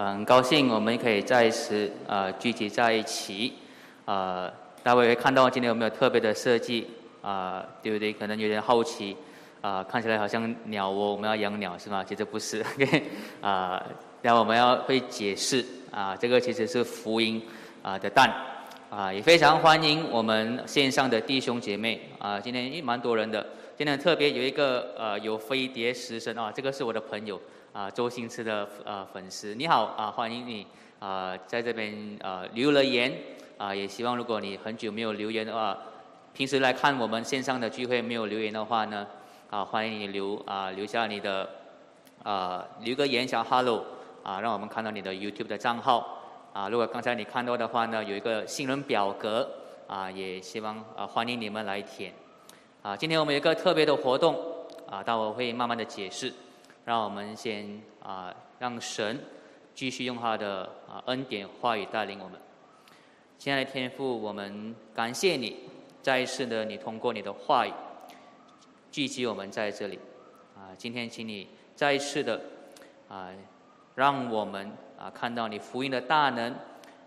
很高兴我们可以再一次呃聚集在一起，呃，大家会看到今天有没有特别的设计啊？对不对？可能有点好奇啊，看起来好像鸟窝，我们要养鸟是吗？其实不是，啊，然后我们要会解释啊，这个其实是福音啊的蛋啊，也非常欢迎我们线上的弟兄姐妹啊，今天也蛮多人的。今天特别有一个呃有飞碟食神啊，这个是我的朋友啊周星驰的呃粉丝，你好啊欢迎你啊在这边呃留了言啊也希望如果你很久没有留言的话，平时来看我们线上的聚会没有留言的话呢啊欢迎你留啊留下你的啊留个言小 hello 啊让我们看到你的 YouTube 的账号啊如果刚才你看到的话呢有一个新人表格啊也希望啊欢迎你们来填。啊，今天我们有一个特别的活动，啊，待会会慢慢的解释。让我们先啊，让神继续用他的啊恩典话语带领我们。亲爱的天父，我们感谢你，再一次的你通过你的话语聚集我们在这里。啊，今天请你再一次的啊，让我们啊看到你福音的大能，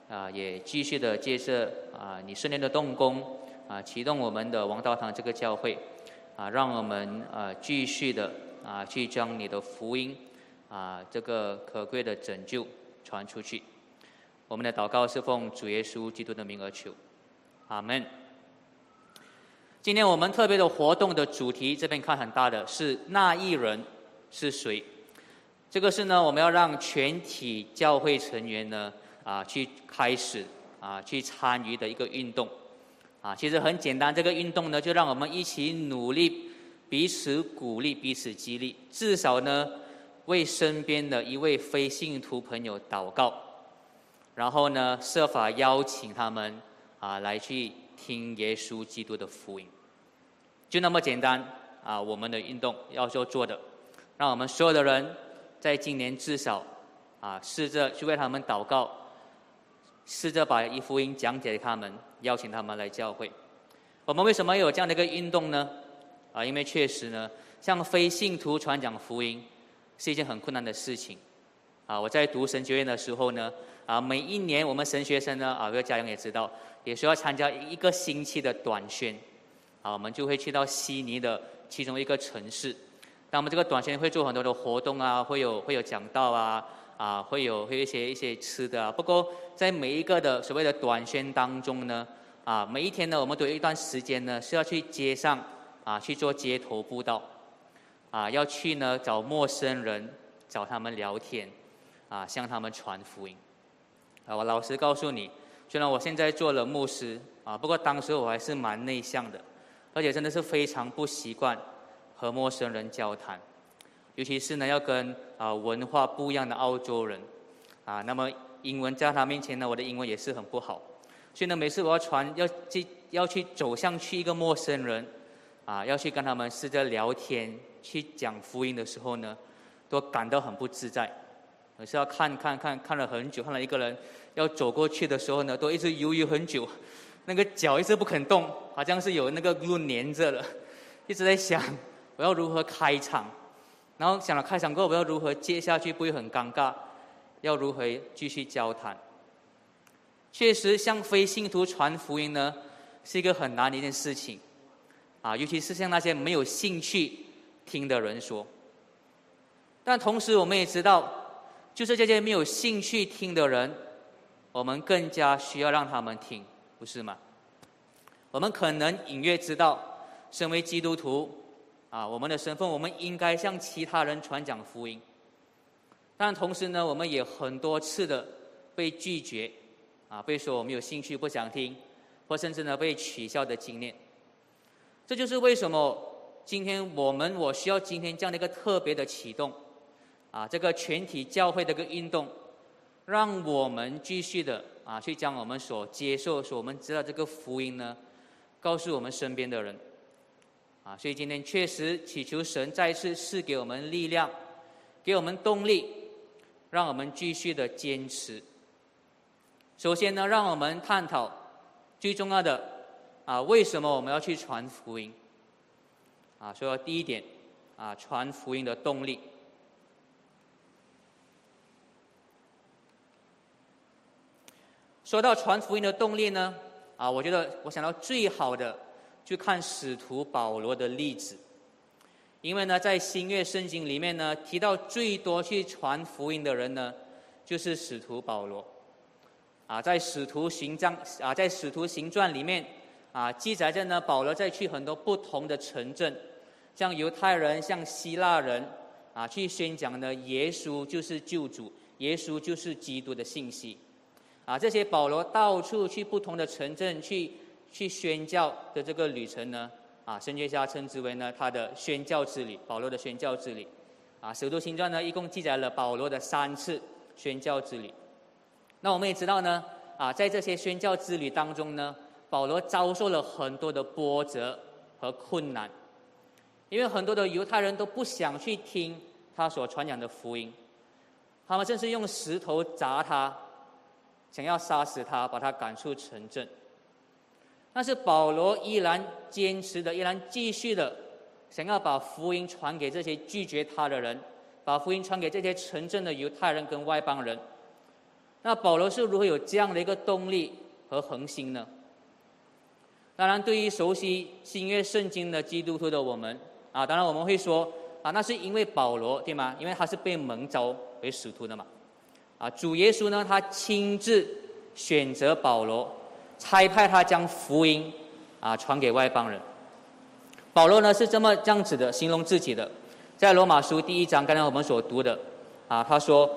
啊，也继续的接着啊你圣灵的动工。啊，启动我们的王道堂这个教会，啊，让我们啊继续的啊去将你的福音啊这个可贵的拯救传出去。我们的祷告是奉主耶稣基督的名而求，阿门。今天我们特别的活动的主题这边看很大的是那一人是谁？这个是呢我们要让全体教会成员呢啊去开始啊去参与的一个运动。啊，其实很简单，这个运动呢，就让我们一起努力，彼此鼓励，彼此激励，至少呢，为身边的一位非信徒朋友祷告，然后呢，设法邀请他们啊来去听耶稣基督的福音，就那么简单啊，我们的运动要做做的，让我们所有的人在今年至少啊试着去为他们祷告。试着把一福音讲解给他们，邀请他们来教会。我们为什么有这样的一个运动呢？啊，因为确实呢，向非信徒传讲福音是一件很困难的事情。啊，我在读神学院的时候呢，啊，每一年我们神学生呢，啊，各个家长也知道，也需要参加一个星期的短宣。啊，我们就会去到悉尼的其中一个城市。那我们这个短宣会做很多的活动啊，会有会有讲道啊。啊，会有会有一些一些吃的啊。不过在每一个的所谓的短宣当中呢，啊，每一天呢，我们都有一段时间呢是要去街上啊去做街头布道，啊，要去呢找陌生人，找他们聊天，啊，向他们传福音。啊，我老实告诉你，虽然我现在做了牧师，啊，不过当时我还是蛮内向的，而且真的是非常不习惯和陌生人交谈。尤其是呢，要跟啊文化不一样的澳洲人，啊，那么英文在他面前呢，我的英文也是很不好，所以呢，每次我要传要去要去走向去一个陌生人，啊，要去跟他们试着聊天，去讲福音的时候呢，都感到很不自在，可是要看看看看了很久，看了一个人要走过去的时候呢，都一直犹豫很久，那个脚一直不肯动，好像是有那个路粘着了，一直在想我要如何开场。然后想了开场过后，我要如何接下去不会很尴尬？要如何继续交谈？确实，向非信徒传福音呢，是一个很难的一件事情，啊，尤其是向那些没有兴趣听的人说。但同时，我们也知道，就是这些没有兴趣听的人，我们更加需要让他们听，不是吗？我们可能隐约知道，身为基督徒。啊，我们的身份，我们应该向其他人传讲福音。但同时呢，我们也很多次的被拒绝，啊，被说我们有兴趣不想听，或甚至呢被取笑的经验。这就是为什么今天我们我需要今天这样的一个特别的启动，啊，这个全体教会的一个运动，让我们继续的啊去将我们所接受、所我们知道这个福音呢，告诉我们身边的人。啊，所以今天确实祈求神再次赐给我们力量，给我们动力，让我们继续的坚持。首先呢，让我们探讨最重要的啊，为什么我们要去传福音？啊，说第一点啊，传福音的动力。说到传福音的动力呢，啊，我觉得我想到最好的，就看使徒保罗的例子。因为呢，在新约圣经里面呢，提到最多去传福音的人呢，就是使徒保罗。啊，在使徒行章啊，在使徒行传里面啊，记载着呢，保罗在去很多不同的城镇，像犹太人，像希腊人，啊，去宣讲呢，耶稣就是救主，耶稣就是基督的信息。啊，这些保罗到处去不同的城镇去去宣教的这个旅程呢，啊，神学家称之为呢他的宣教之旅，保罗的宣教之旅。啊，使徒行传呢一共记载了保罗的三次宣教之旅。那我们也知道呢，啊，在这些宣教之旅当中呢，保罗遭受了很多的波折和困难，因为很多的犹太人都不想去听他所传讲的福音，他们甚至用石头砸他。想要杀死他，把他赶出城镇。但是保罗依然坚持的，依然继续的，想要把福音传给这些拒绝他的人，把福音传给这些城镇的犹太人跟外邦人。那保罗是如何有这样的一个动力和恒心呢？当然，对于熟悉新约圣经的基督徒的我们啊，当然我们会说啊，那是因为保罗对吗？因为他是被蒙召为使徒的嘛。啊，主耶稣呢，他亲自选择保罗，差派他将福音啊传给外邦人。保罗呢是这么这样子的形容自己的，在罗马书第一章刚才我们所读的啊，他说：“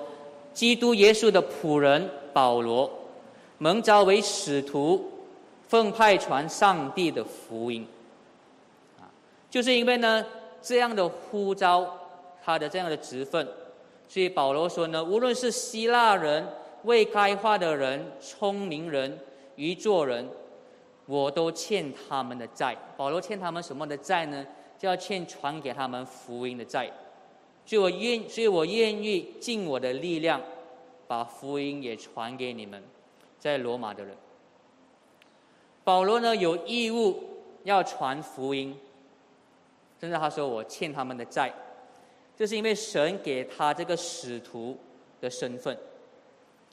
基督耶稣的仆人保罗，蒙召为使徒，奉派传上帝的福音。”啊，就是因为呢这样的呼召，他的这样的职分。所以保罗说呢，无论是希腊人、未开化的人、聪明人、愚作人，我都欠他们的债。保罗欠他们什么的债呢？就要欠传给他们福音的债。所以我愿，所以我愿意尽我的力量，把福音也传给你们，在罗马的人。保罗呢，有义务要传福音，甚至他说我欠他们的债。就是因为神给他这个使徒的身份，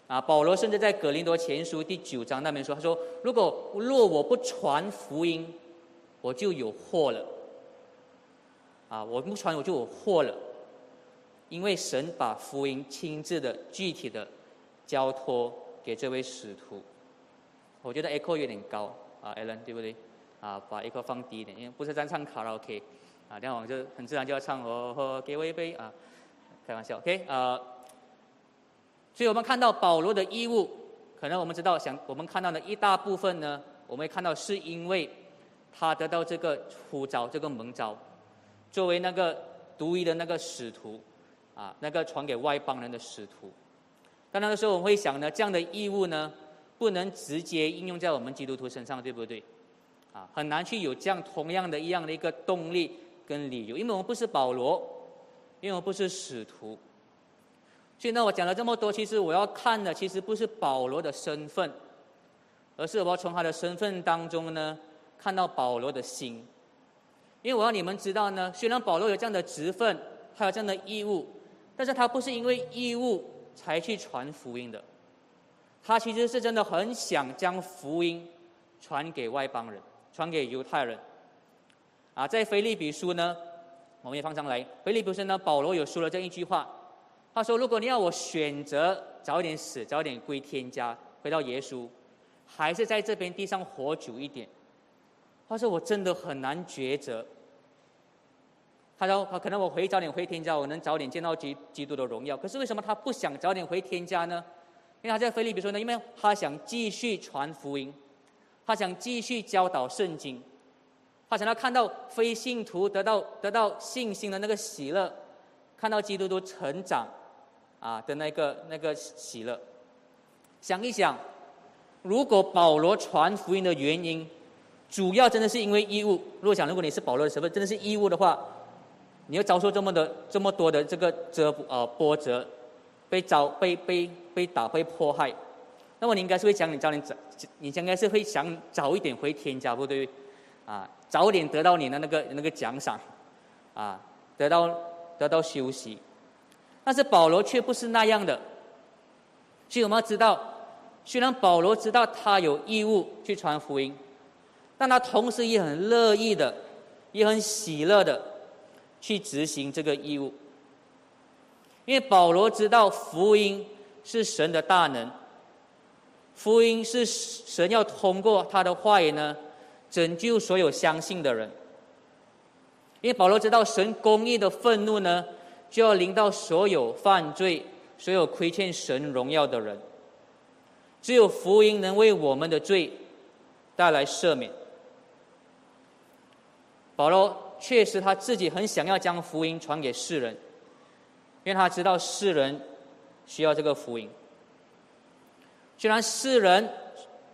啊，保罗甚至在格林多前书第九章那边说：“他说，如果若我不传福音，我就有祸了。啊，我不传我就有祸了，因为神把福音亲自的、具体的交托给这位使徒。我觉得 echo 有点高啊，Allen 对不对？啊，把 ECO 放低一点，因为不是在唱卡拉 OK。”啊，这样我们就很自然就要唱哦，喝给我一杯啊，开玩笑，OK 啊。所以我们看到保罗的义务，可能我们知道，想我们看到的一大部分呢，我们会看到是因为他得到这个呼召，这个蒙召，作为那个独一的那个使徒，啊，那个传给外邦人的使徒。但那个时候，我们会想呢，这样的义务呢，不能直接应用在我们基督徒身上，对不对？啊，很难去有这样同样的一样的一个动力。跟理由，因为我们不是保罗，因为我们不是使徒，所以呢，我讲了这么多，其实我要看的其实不是保罗的身份，而是我要从他的身份当中呢，看到保罗的心。因为我要你们知道呢，虽然保罗有这样的职分，他有这样的义务，但是他不是因为义务才去传福音的，他其实是真的很想将福音传给外邦人，传给犹太人。啊，在腓利比书呢，我们也放上来。腓利比书呢，保罗有说了这一句话，他说：“如果你要我选择早点死，早点归天家，回到耶稣，还是在这边地上活久一点？”他说：“我真的很难抉择。”他说：“可能我回早点回天家，我能早点见到基基督的荣耀。可是为什么他不想早点回天家呢？因为他在腓利比说呢，因为他想继续传福音，他想继续教导圣经。”他想要看到非信徒得到得到信心的那个喜乐，看到基督徒成长，啊的那个那个喜乐。想一想，如果保罗传福音的原因，主要真的是因为义务。如果想，如果你是保罗的身份，真的是义务的话，你要遭受这么的这么多的这个折呃波折，被遭被被被打被迫害，那么你应该是会想你早点早，你应该是会想早一点回天家，不对？啊。早点得到你的那个那个奖赏，啊，得到得到休息，但是保罗却不是那样的。所以我们要知道，虽然保罗知道他有义务去传福音，但他同时也很乐意的，也很喜乐的去执行这个义务。因为保罗知道福音是神的大能，福音是神要通过他的话语呢，拯救所有相信的人。因为保罗知道神公义的愤怒呢，就要临到所有犯罪、所有亏欠神荣耀的人。只有福音能为我们的罪带来赦免。保罗确实他自己很想要将福音传给世人。因为他知道世人需要这个福音，虽然世人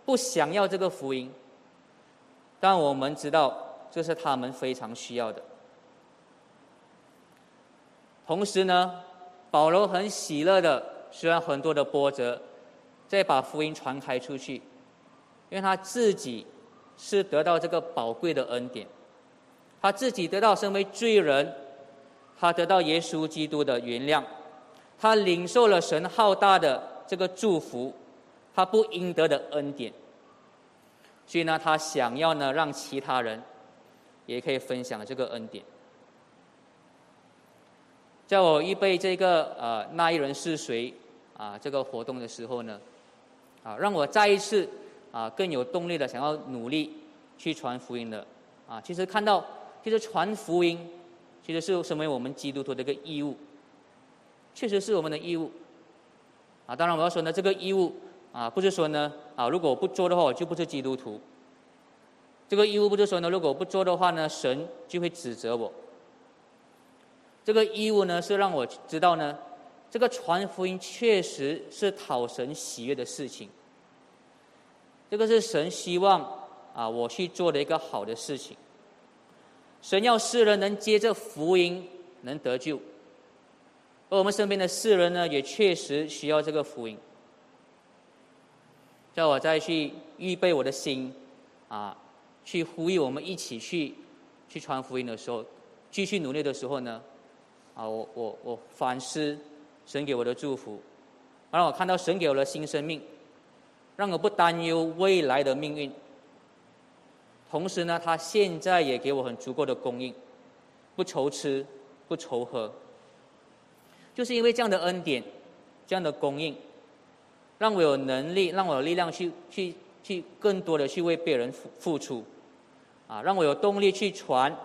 不想要这个福音，但我们知道这是他们非常需要的。同时呢，保罗很喜乐的，虽然很多的波折，再把福音传开出去，因为他自己是得到这个宝贵的恩典，他自己得到身为罪人。他得到耶稣基督的原谅，他领受了神浩大的这个祝福，他不应得的恩典。所以呢，他想要呢让其他人也可以分享这个恩典。在我预备这个呃那一人是谁啊这个活动的时候呢，啊让我再一次啊更有动力的想要努力去传福音的啊，其实看到其实传福音。其实是身为我们基督徒的一个义务，确实是我们的义务。啊，当然我要说呢，这个义务啊，不是说呢啊，如果我不做的话，我就不是基督徒。这个义务不是说呢，如果我不做的话呢，神就会指责我。这个义务呢，是让我知道呢，这个传福音确实是讨神喜悦的事情。这个是神希望啊，我去做的一个好的事情。神要世人能接这福音能得救，而我们身边的世人呢，也确实需要这个福音。叫我再去预备我的心，啊，去呼吁我们一起去去传福音的时候，继续努力的时候呢，啊，我我我反思神给我的祝福，让我看到神给我的新生命，让我不担忧未来的命运。同时呢，他现在也给我很足够的供应，不愁吃，不愁喝。就是因为这样的恩典，这样的供应，让我有能力，让我有力量去去去更多的去为别人付付出，啊，让我有动力去传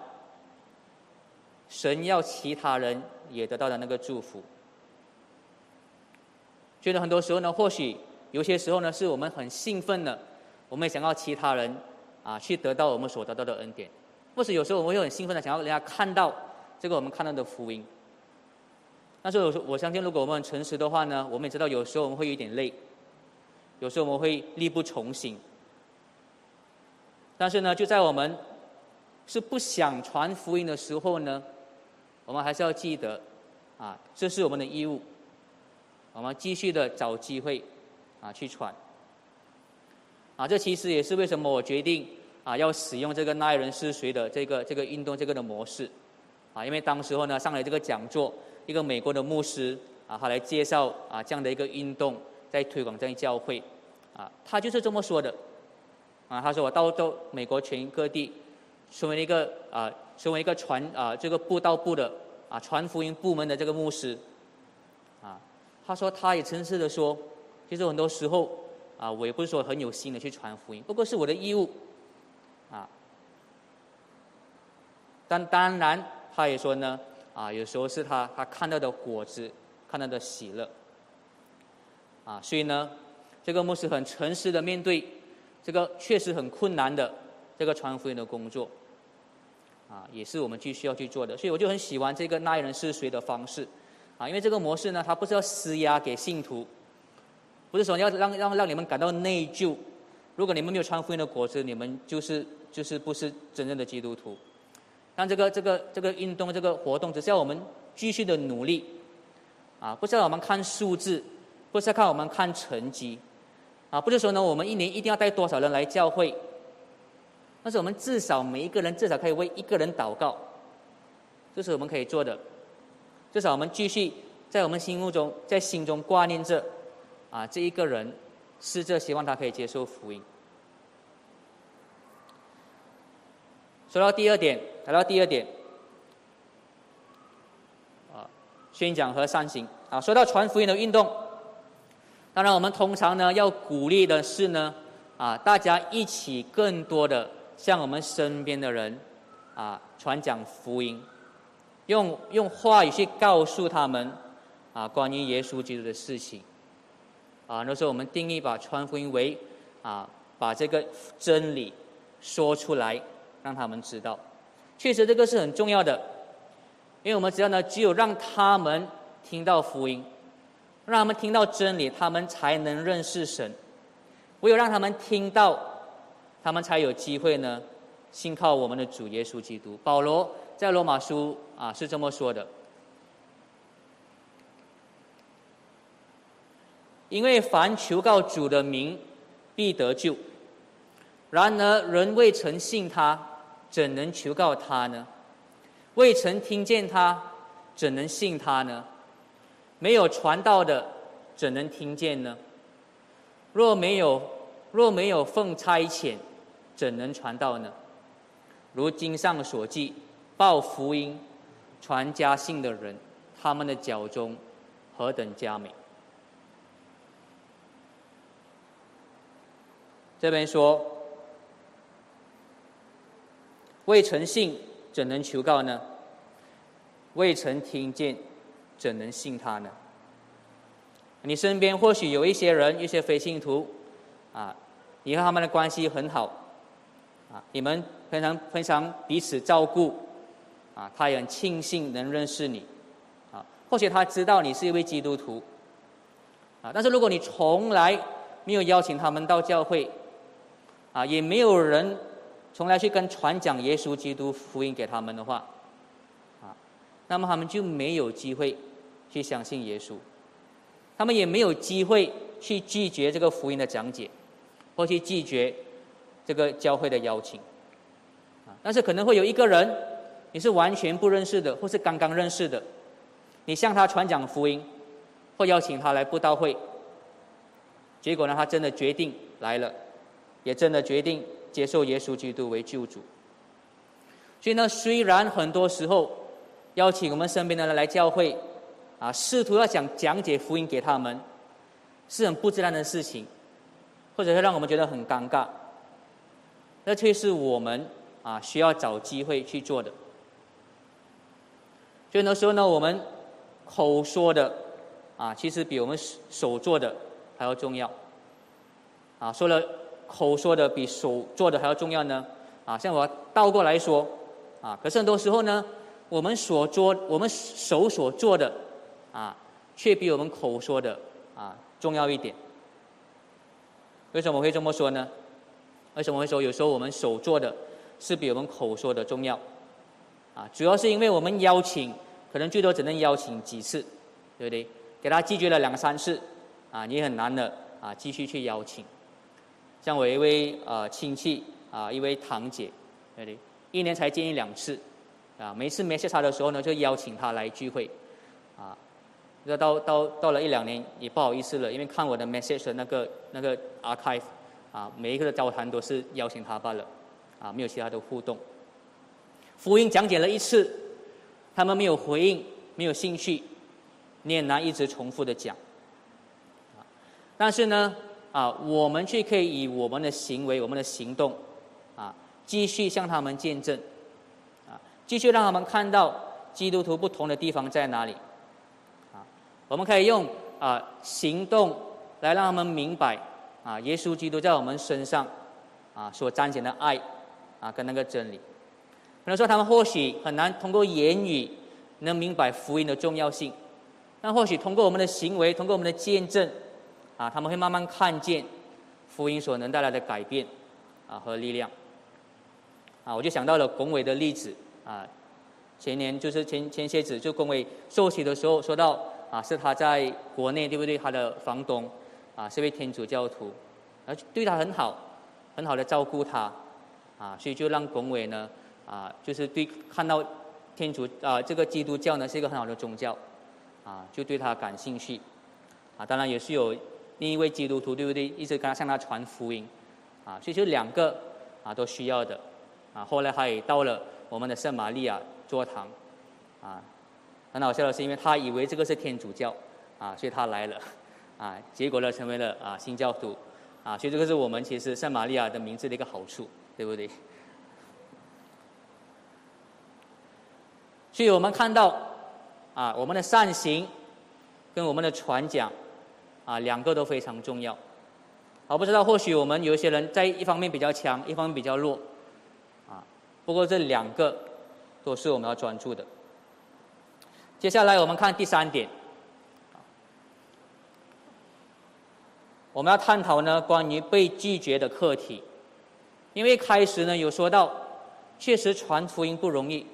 神要其他人也得到的那个祝福。觉得很多时候呢，或许有些时候呢，是我们很兴奋的，我们也想要其他人。啊，去得到我们所得到的恩典，或是有时候我们会很兴奋的想要人家看到这个我们看到的福音。但是我，我相信如果我们诚实的话呢，我们也知道有时候我们会有点累，有时候我们会力不从心。但是呢，就在我们是不想传福音的时候呢，我们还是要记得，啊，这是我们的义务，我们继续的找机会，啊，去传。啊，这其实也是为什么我决定啊要使用这个耐人是谁的这个这个运动这个的模式，啊，因为当时候呢上来这个讲座，一个美国的牧师啊，他来介绍啊这样的一个运动，在推广这样教会，啊，他就是这么说的，啊，他说我到到美国全各地，成为一个啊成为一个传啊这个布道部的啊传福音部门的这个牧师，啊，他说他也诚实的说，其实很多时候。啊，我也不是说很有心的去传福音，不过是我的义务，啊。但当然，他也说呢，啊，有时候是他他看到的果子，看到的喜乐，啊，所以呢，这个牧师很诚实的面对这个确实很困难的这个传福音的工作，啊，也是我们继续要去做的。所以我就很喜欢这个那一人是谁的方式，啊，因为这个模式呢，它不是要施压给信徒。不是说要让让让你们感到内疚，如果你们没有传福音的果子，你们就是就是不是真正的基督徒。但这个这个这个运动这个活动，只是要我们继续的努力，啊，不是要我们看数字，不是要看我们看成绩，啊，不是说呢我们一年一定要带多少人来教会，但是我们至少每一个人至少可以为一个人祷告，这是我们可以做的，至少我们继续在我们心目中在心中挂念着。啊，这一个人试着希望他可以接受福音。说到第二点，来到第二点，啊，宣讲和善行啊。说到传福音的运动，当然我们通常呢要鼓励的是呢，啊，大家一起更多的向我们身边的人啊传讲福音，用用话语去告诉他们啊关于耶稣基督的事情。啊，那时候我们定义把传福音为啊把这个真理说出来。让他们知道，确实这个是很重要的，因为我们知道呢，只有让他们听到福音，让他们听到真理，他们才能认识神。唯有让他们听到，他们才有机会呢，信靠我们的主耶稣基督。保罗在罗马书啊是这么说的：，因为凡求告主的名，必得救。然而人未曾信他。怎能求告他呢？未曾听见他，怎能信他呢？没有传道的，怎能听见呢？若没有若没有奉差遣，怎能传道呢？如经上所记，报福音、传家信的人，他们的脚中何等佳美！这边说。未曾信，怎能求告呢？未曾听见，怎能信他呢？你身边或许有一些人，一些非信徒，啊，你和他们的关系很好，啊，你们非常非常彼此照顾，啊，他也很庆幸能认识你，啊，或许他知道你是一位基督徒，啊，但是如果你从来没有邀请他们到教会，啊，也没有人。从来去跟传讲耶稣基督福音给他们的话，啊，那么他们就没有机会去相信耶稣，他们也没有机会去拒绝这个福音的讲解，或去拒绝这个教会的邀请，啊，但是可能会有一个人，你是完全不认识的，或是刚刚认识的，你向他传讲福音，或邀请他来布道会，结果呢，他真的决定来了，也真的决定。接受耶稣基督为救主，所以呢，虽然很多时候邀请我们身边的人来教会，啊，试图要讲讲解福音给他们，是很不自然的事情，或者是让我们觉得很尴尬，那却是我们啊需要找机会去做的。所以那时候呢，我们口说的啊，其实比我们手做的还要重要，啊，说了。口说的比手做的还要重要呢，啊，像我倒过来说，啊，可是很多时候呢，我们所做，我们手所做的，啊，却比我们口说的啊重要一点。为什么会这么说呢？为什么会说有时候我们手做的是比我们口说的重要？啊，主要是因为我们邀请，可能最多只能邀请几次，对不对？给他拒绝了两三次，啊，你很难的啊，继续去邀请。像我一位呃亲戚啊，一位堂姐，对一年才见一两次，啊，每次没 e 他的时候呢，就邀请他来聚会，啊，那到到到了一两年也不好意思了，因为看我的 message 那个那个 archive，啊，每一个的交谈都是邀请他罢了，啊，没有其他的互动。福音讲解了一次，他们没有回应，没有兴趣，你也难一直重复的讲，啊，但是呢。啊，我们却可以以我们的行为、我们的行动，啊，继续向他们见证，啊，继续让他们看到基督徒不同的地方在哪里，啊，我们可以用啊行动来让他们明白，啊，耶稣基督在我们身上，啊所彰显的爱，啊跟那个真理。可能说他们或许很难通过言语能明白福音的重要性，但或许通过我们的行为，通过我们的见证。啊，他们会慢慢看见福音所能带来的改变啊和力量。啊，我就想到了龚伟的例子啊，前年就是前前些子就龚伟受洗的时候说到啊，是他在国内对不对？他的房东啊是位天主教徒，而对他很好，很好的照顾他啊，所以就让龚伟呢啊，就是对看到天主啊这个基督教呢是一个很好的宗教啊，就对他感兴趣啊，当然也是有。另一位基督徒，对不对？一直跟他向他传福音，啊，所以就两个啊都需要的，啊，后来他也到了我们的圣玛利亚座堂，啊，很好笑的是，因为他以为这个是天主教，啊，所以他来了，啊，结果呢成为了啊新教徒，啊，所以这个是我们其实圣玛利亚的名字的一个好处，对不对？所以我们看到，啊，我们的善行跟我们的传讲，啊，两个都非常重要。我不知道，或许我们有一些人在一方面比较强，一方面比较弱，啊，不过这两个都是我们要专注的。接下来我们看第三点，我们要探讨呢关于被拒绝的课题，因为开始呢有说到，确实传福音不容易。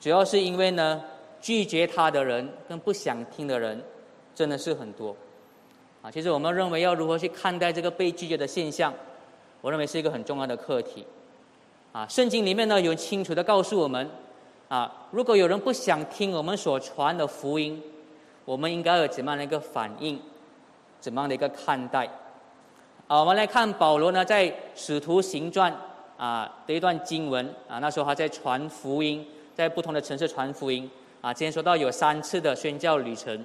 主要是因为呢，拒绝他的人跟不想听的人，真的是很多，啊，其实我们认为要如何去看待这个被拒绝的现象，我认为是一个很重要的课题，啊，圣经里面呢有清楚的告诉我们，啊，如果有人不想听我们所传的福音，我们应该有怎么样的一个反应，怎么样的一个看待，啊，我们来看保罗呢在使徒行传啊的一段经文啊，那时候他在传福音。在不同的城市传福音啊，今天说到有三次的宣教旅程。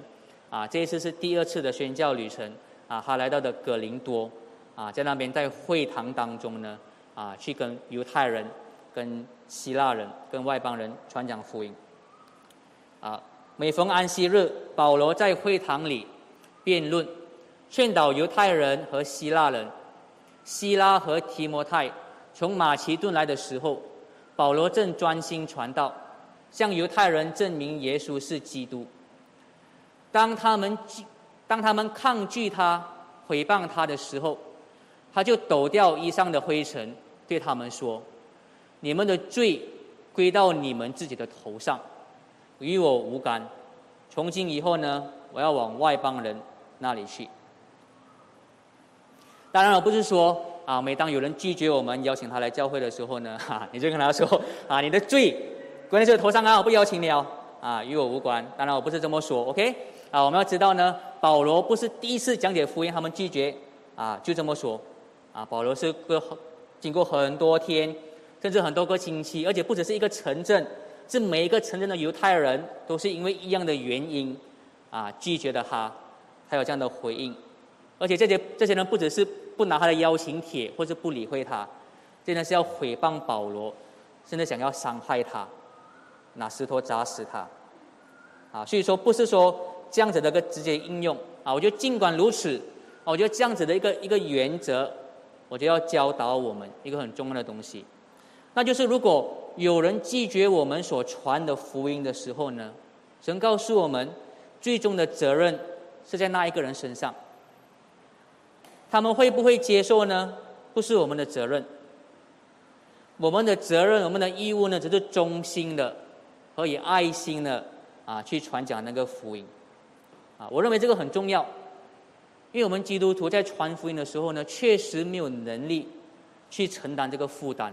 啊，这一次是第二次的宣教旅程啊，他来到的格林多啊，在那边在会堂当中呢啊，去跟犹太人、跟希腊人、跟外邦人传讲福音啊。每逢安息日，保罗在会堂里辩论，劝导犹太人和希腊人。希拉和提摩太从马其顿来的时候，保罗正专心传道。向犹太人证明耶稣是基督。当他们拒当他们抗拒他、诽谤他的时候，他就抖掉衣上的灰尘，对他们说：“你们的罪归到你们自己的头上，与我无干。从今以后呢，我要往外邦人那里去。”当然，我不是说啊，每当有人拒绝我们邀请他来教会的时候呢，哈，你就跟他说：“啊，你的罪。”关键是头上啊，我不邀请你哦，啊，与我无关。当然我不是这么说，OK？啊，我们要知道呢，保罗不是第一次讲解福音，他们拒绝，啊，就这么说，啊，保罗是个经过很多天，甚至很多个星期，而且不只是一个城镇，是每一个城镇的犹太人都是因为一样的原因，啊，拒绝的他，他有这样的回应，而且这些这些人不只是不拿他的邀请帖，或是不理会他，真的是要诽谤保罗，甚至想要伤害他。拿石头砸死他，啊，所以说不是说这样子的一个直接应用啊。我觉得尽管如此，我觉得这样子的一个一个原则，我就要教导我们一个很重要的东西，那就是如果有人拒绝我们所传的福音的时候呢，神告诉我们，最终的责任是在那一个人身上。他们会不会接受呢？不是我们的责任，我们的责任、我们的义务呢，只是忠心的。和以爱心的啊去传讲那个福音，啊，我认为这个很重要，因为我们基督徒在传福音的时候呢，确实没有能力去承担这个负担。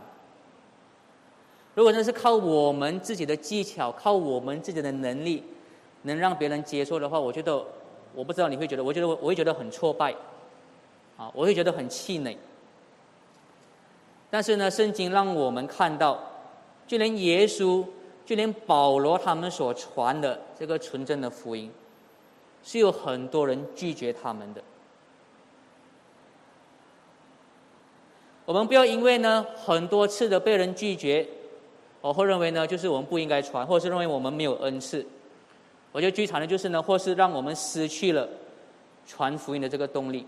如果真是靠我们自己的技巧，靠我们自己的能力，能让别人接受的话，我觉得，我不知道你会觉得，我觉得我会觉得很挫败，啊，我会觉得很气馁。但是呢，圣经让我们看到，就连耶稣。就连保罗他们所传的这个纯正的福音，是有很多人拒绝他们的。我们不要因为呢很多次的被人拒绝，我会认为呢就是我们不应该传，或者是认为我们没有恩赐。我觉得最惨的就是呢，或是让我们失去了传福音的这个动力。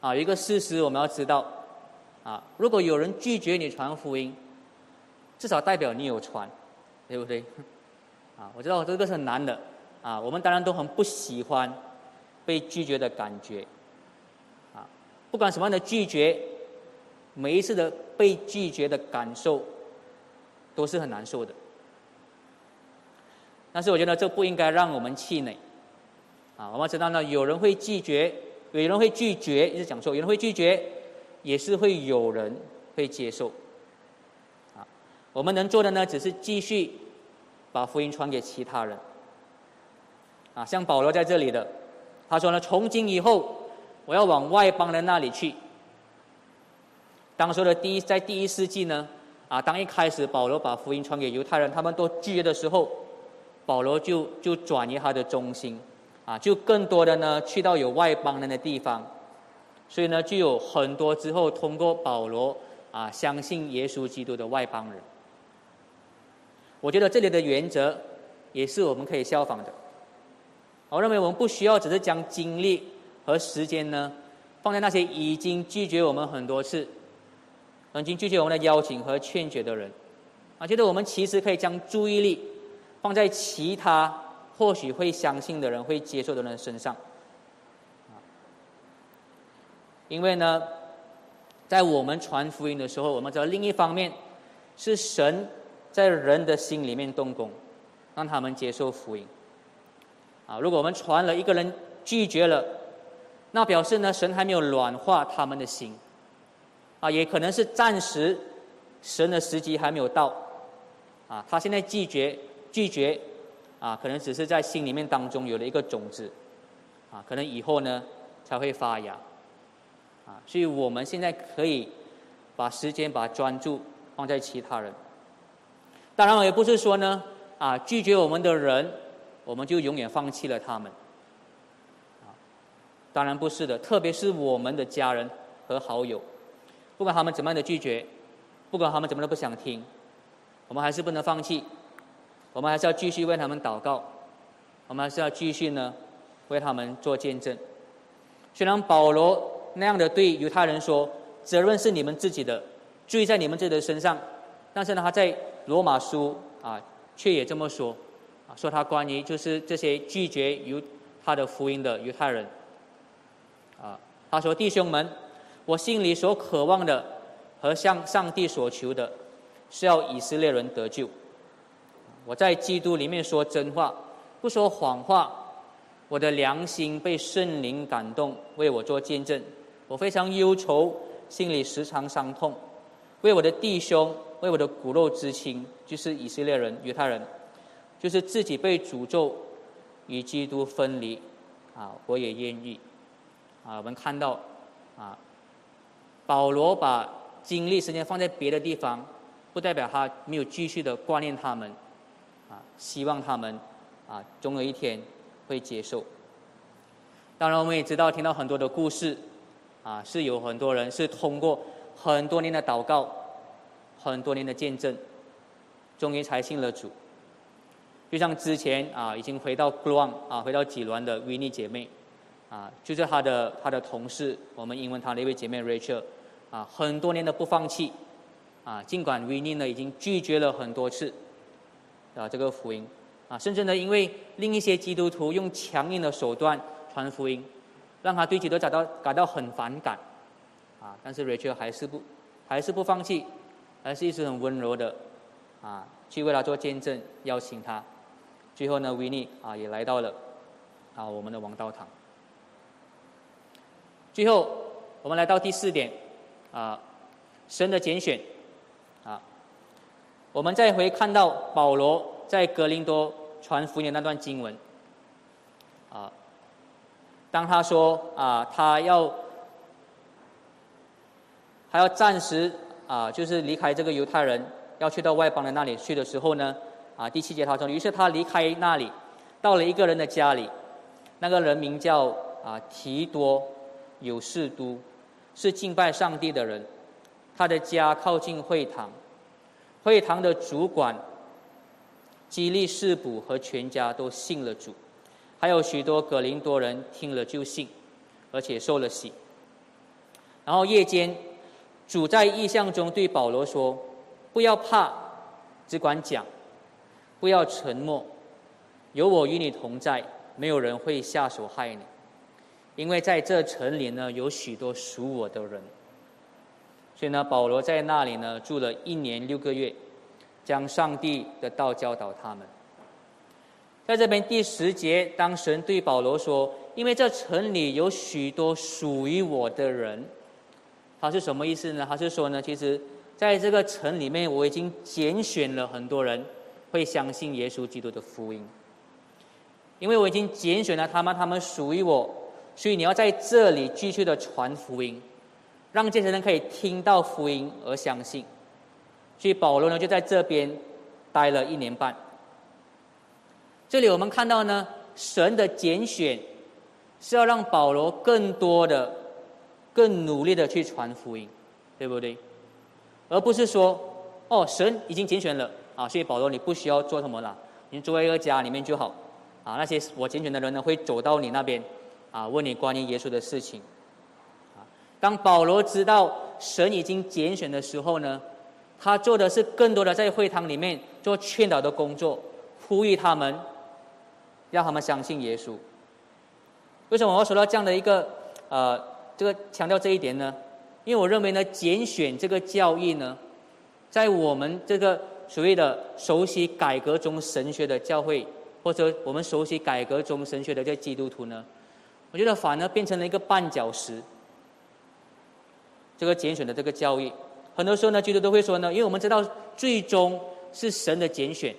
啊，一个事实我们要知道，啊，如果有人拒绝你传福音。至少代表你有传，对不对？啊，我知道这个是很难的，啊，我们当然都很不喜欢被拒绝的感觉，啊，不管什么样的拒绝，每一次的被拒绝的感受都是很难受的。但是我觉得这不应该让我们气馁，啊，我们知道呢，有人会拒绝，有人会拒绝，一直讲错，有人会拒绝，也是会有人会接受。啊我们能做的呢，只是继续把福音传给其他人。啊，像保罗在这里的，他说呢，从今以后，我要往外邦人那里去。当时的第一，在第一世纪呢，啊，当一开始保罗把福音传给犹太人，他们都拒绝的时候，保罗就就转移他的中心，啊，就更多的呢去到有外邦人的地方，所以呢，就有很多之后通过保罗啊相信耶稣基督的外邦人。我觉得这里的原则也是我们可以效仿的。我认为我们不需要只是将精力和时间呢放在那些已经拒绝我们很多次、已经拒绝我们的邀请和劝解的人，啊，觉得我们其实可以将注意力放在其他或许会相信的人、会接受的人身上，因为呢，在我们传福音的时候，我们知道另一方面是神在人的心里面动工，让他们接受福音。啊，如果我们传了一个人拒绝了，那表示呢，神还没有软化他们的心，啊，也可能是暂时神的时机还没有到，啊，他现在拒绝拒绝，啊，可能只是在心里面当中有了一个种子，啊，可能以后呢才会发芽，啊，所以我们现在可以把时间把专注放在其他人，当然，我也不是说呢，啊，拒绝我们的人。我们就永远放弃了他们，啊，当然不是的。特别是我们的家人和好友，不管他们怎么样的拒绝，不管他们怎么的不想听，我们还是不能放弃，我们还是要继续为他们祷告，我们还是要继续呢为他们做见证。虽然保罗那样的对犹太人说，责任是你们自己的，罪在你们自己的身上，但是呢，他在罗马书啊，却也这么说。说他关于就是这些拒绝犹他的福音的犹太人，啊，他说弟兄们，我心里所渴望的和向上帝所求的，是要以色列人得救。我在基督里面说真话，不说谎话。我的良心被圣灵感动，为我做见证。我非常忧愁，心里时常伤痛，为我的弟兄，为我的骨肉之亲，就是以色列人犹太人。就是自己被诅咒与基督分离，啊，我也愿意，啊，我们看到，啊，保罗把精力时间放在别的地方，不代表他没有继续的挂念他们，啊，希望他们，啊，总有一天会接受。当然，我们也知道听到很多的故事，啊，是有很多人是通过很多年的祷告，很多年的见证，终于才信了主。就像之前啊，已经回到 g l o n 啊，回到几轮的 Winnie 姐妹，啊，就是她的她的同事，我们英文她的一位姐妹 Rachel，啊，很多年的不放弃，啊，尽管 Winnie 呢已经拒绝了很多次，啊，这个福音，啊，甚至呢因为另一些基督徒用强硬的手段传福音，让他对基督感到感到很反感，啊，但是 Rachel 还是不还是不放弃，还是一直很温柔的，啊，去为他做见证，邀请他。最后呢，维尼啊也来到了啊我们的王道堂。最后，我们来到第四点啊，神的拣选啊。我们再回看到保罗在格林多传福音那段经文啊，当他说啊他要还要暂时啊就是离开这个犹太人，要去到外邦人那里去的时候呢。啊，第七节他说，于是他离开那里，到了一个人的家里，那个人名叫啊提多，有士都，是敬拜上帝的人，他的家靠近会堂，会堂的主管基利士卜和全家都信了主，还有许多格林多人听了就信，而且受了洗。然后夜间，主在异象中对保罗说：“不要怕，只管讲。”不要沉默，有我与你同在，没有人会下手害你，因为在这城里呢，有许多属我的人。所以呢，保罗在那里呢住了一年六个月，将上帝的道教导他们。在这边第十节，当神对保罗说：“因为这城里有许多属于我的人。”他是什么意思呢？他是说呢，其实在这个城里面，我已经拣选了很多人。会相信耶稣基督的福音，因为我已经拣选了他们，他们属于我，所以你要在这里继续的传福音，让这些人可以听到福音而相信。所以保罗呢就在这边待了一年半。这里我们看到呢，神的拣选是要让保罗更多的、更努力的去传福音，对不对？而不是说，哦，神已经拣选了啊，所以保罗你不需要做什么了，你作为一个家里面就好啊。那些我拣选的人呢，会走到你那边。啊，问你关于耶稣的事情。啊，当保罗知道神已经拣选的时候呢，他做的是更多的在会堂里面做劝导的工作，呼吁他们，让他们相信耶稣。为什么我要说到这样的一个呃，这个强调这一点呢？因为我认为呢，拣选这个教义呢，在我们这个所谓的熟悉改革中神学的教会，或者我们熟悉改革中神学的这基督徒呢。我觉得反而变成了一个绊脚石。这个拣选的这个教育，很多时候呢，基督都会说呢，因为我们知道最终是神的拣选，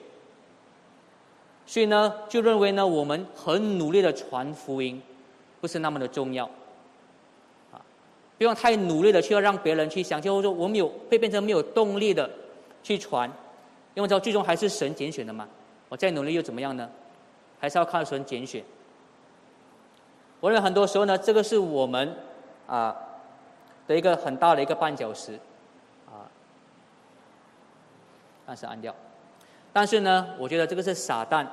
所以呢，就认为呢，我们很努力的传福音，不是那么的重要。啊，不用太努力的去要让别人去相信，或者说我们有会变成没有动力的去传，因为知道最终还是神拣选的嘛。我再努力又怎么样呢？还是要靠神拣选。我认为很多时候呢，这个是我们啊的一个很大的一个绊脚石啊，但是按掉。但是呢，我觉得这个是撒旦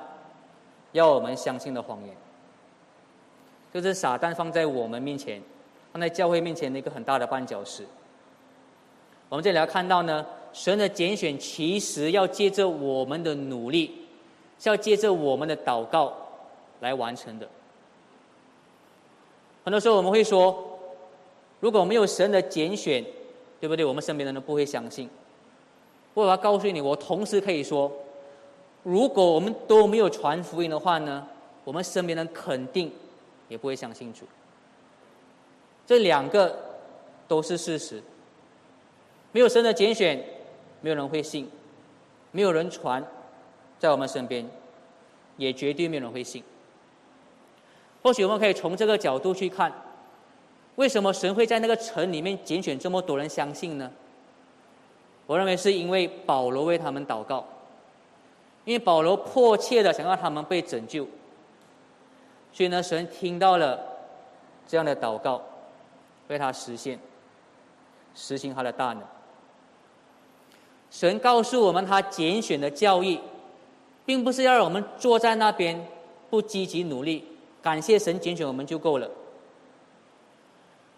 要我们相信的谎言，就是撒旦放在我们面前，放在教会面前的一个很大的绊脚石。我们这里要看到呢，神的拣选其实要借着我们的努力，是要借着我们的祷告来完成的。很多时候我们会说，如果没有神的拣选，对不对？我们身边的人不会相信。我要告诉你，我同时可以说，如果我们都没有传福音的话呢，我们身边人肯定也不会相信主。这两个都是事实。没有神的拣选，没有人会信；没有人传，在我们身边，也绝对没有人会信。或许我们可以从这个角度去看，为什么神会在那个城里面拣选这么多人相信呢？我认为是因为保罗为他们祷告，因为保罗迫切的想要他们被拯救，所以呢，神听到了这样的祷告，为他实现，实行他的大能。神告诉我们，他拣选的教义，并不是要让我们坐在那边不积极努力。感谢神拣选我们就够了，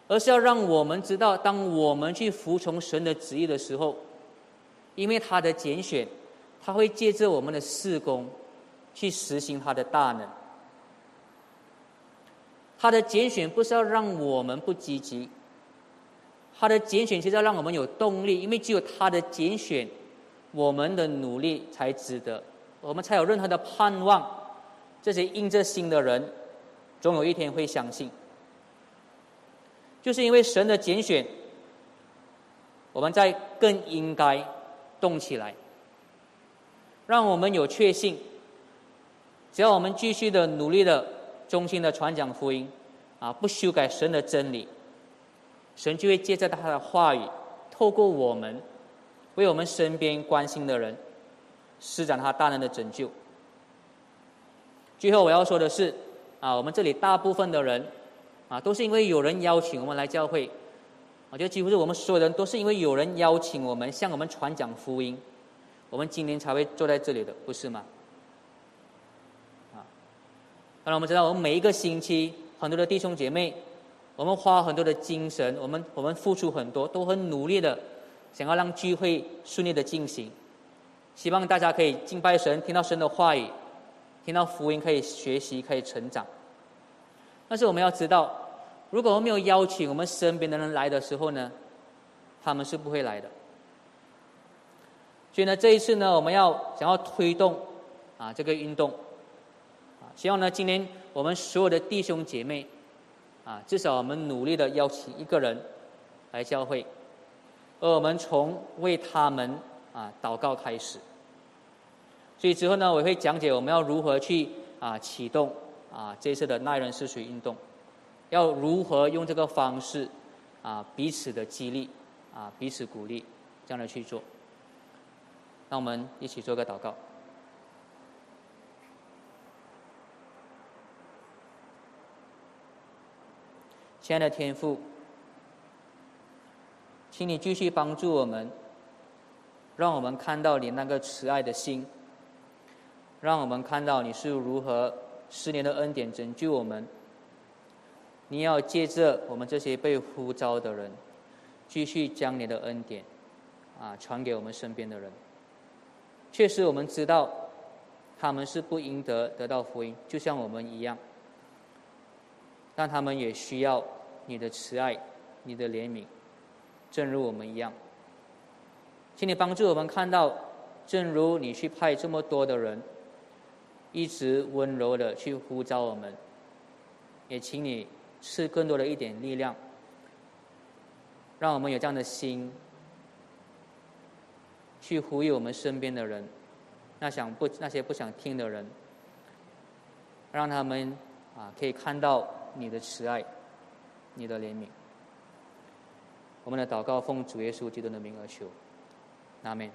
而是要让我们知道，当我们去服从神的旨意的时候，因为他的拣选，他会借着我们的事工，去实行他的大能。他的拣选不是要让我们不积极，他的拣选其实让我们有动力，因为只有他的拣选，我们的努力才值得，我们才有任何的盼望。这些应着心的人。总有一天会相信，就是因为神的拣选，我们在更应该动起来，让我们有确信。只要我们继续的努力的、忠心的传讲福音，啊，不修改神的真理，神就会借着他的话语，透过我们，为我们身边关心的人，施展他大能的拯救。最后我要说的是。啊，我们这里大部分的人，啊，都是因为有人邀请我们来教会。我觉得几乎是我们所有人都是因为有人邀请我们向我们传讲福音，我们今天才会坐在这里的，不是吗？啊，当然我们知道，我们每一个星期很多的弟兄姐妹，我们花很多的精神，我们我们付出很多，都很努力的想要让聚会顺利的进行，希望大家可以敬拜神，听到神的话语。听到福音可以学习，可以成长。但是我们要知道，如果我们没有邀请我们身边的人来的时候呢，他们是不会来的。所以呢，这一次呢，我们要想要推动啊这个运动，啊，希望呢今天我们所有的弟兄姐妹，啊，至少我们努力的邀请一个人来教会，而我们从为他们啊祷告开始。所以之后呢，我会讲解我们要如何去啊启动啊这次的耐人试水运动，要如何用这个方式啊彼此的激励啊彼此鼓励，这样的去做。那我们一起做个祷告。亲爱的天父，请你继续帮助我们，让我们看到你那个慈爱的心，让我们看到你是如何十年的恩典拯救我们。你要借着我们这些被呼召的人，继续将你的恩典啊传给我们身边的人。确实，我们知道他们是不应得得到福音，就像我们一样。但他们也需要你的慈爱、你的怜悯，正如我们一样。请你帮助我们看到，正如你去派这么多的人，一直温柔的去呼召我们，也请你赐更多的一点力量，让我们有这样的心，去呼吁我们身边的人，那想不那些不想听的人，让他们啊可以看到。你的慈爱，你的怜悯，我们的祷告奉主耶稣基督的名而求，阿门。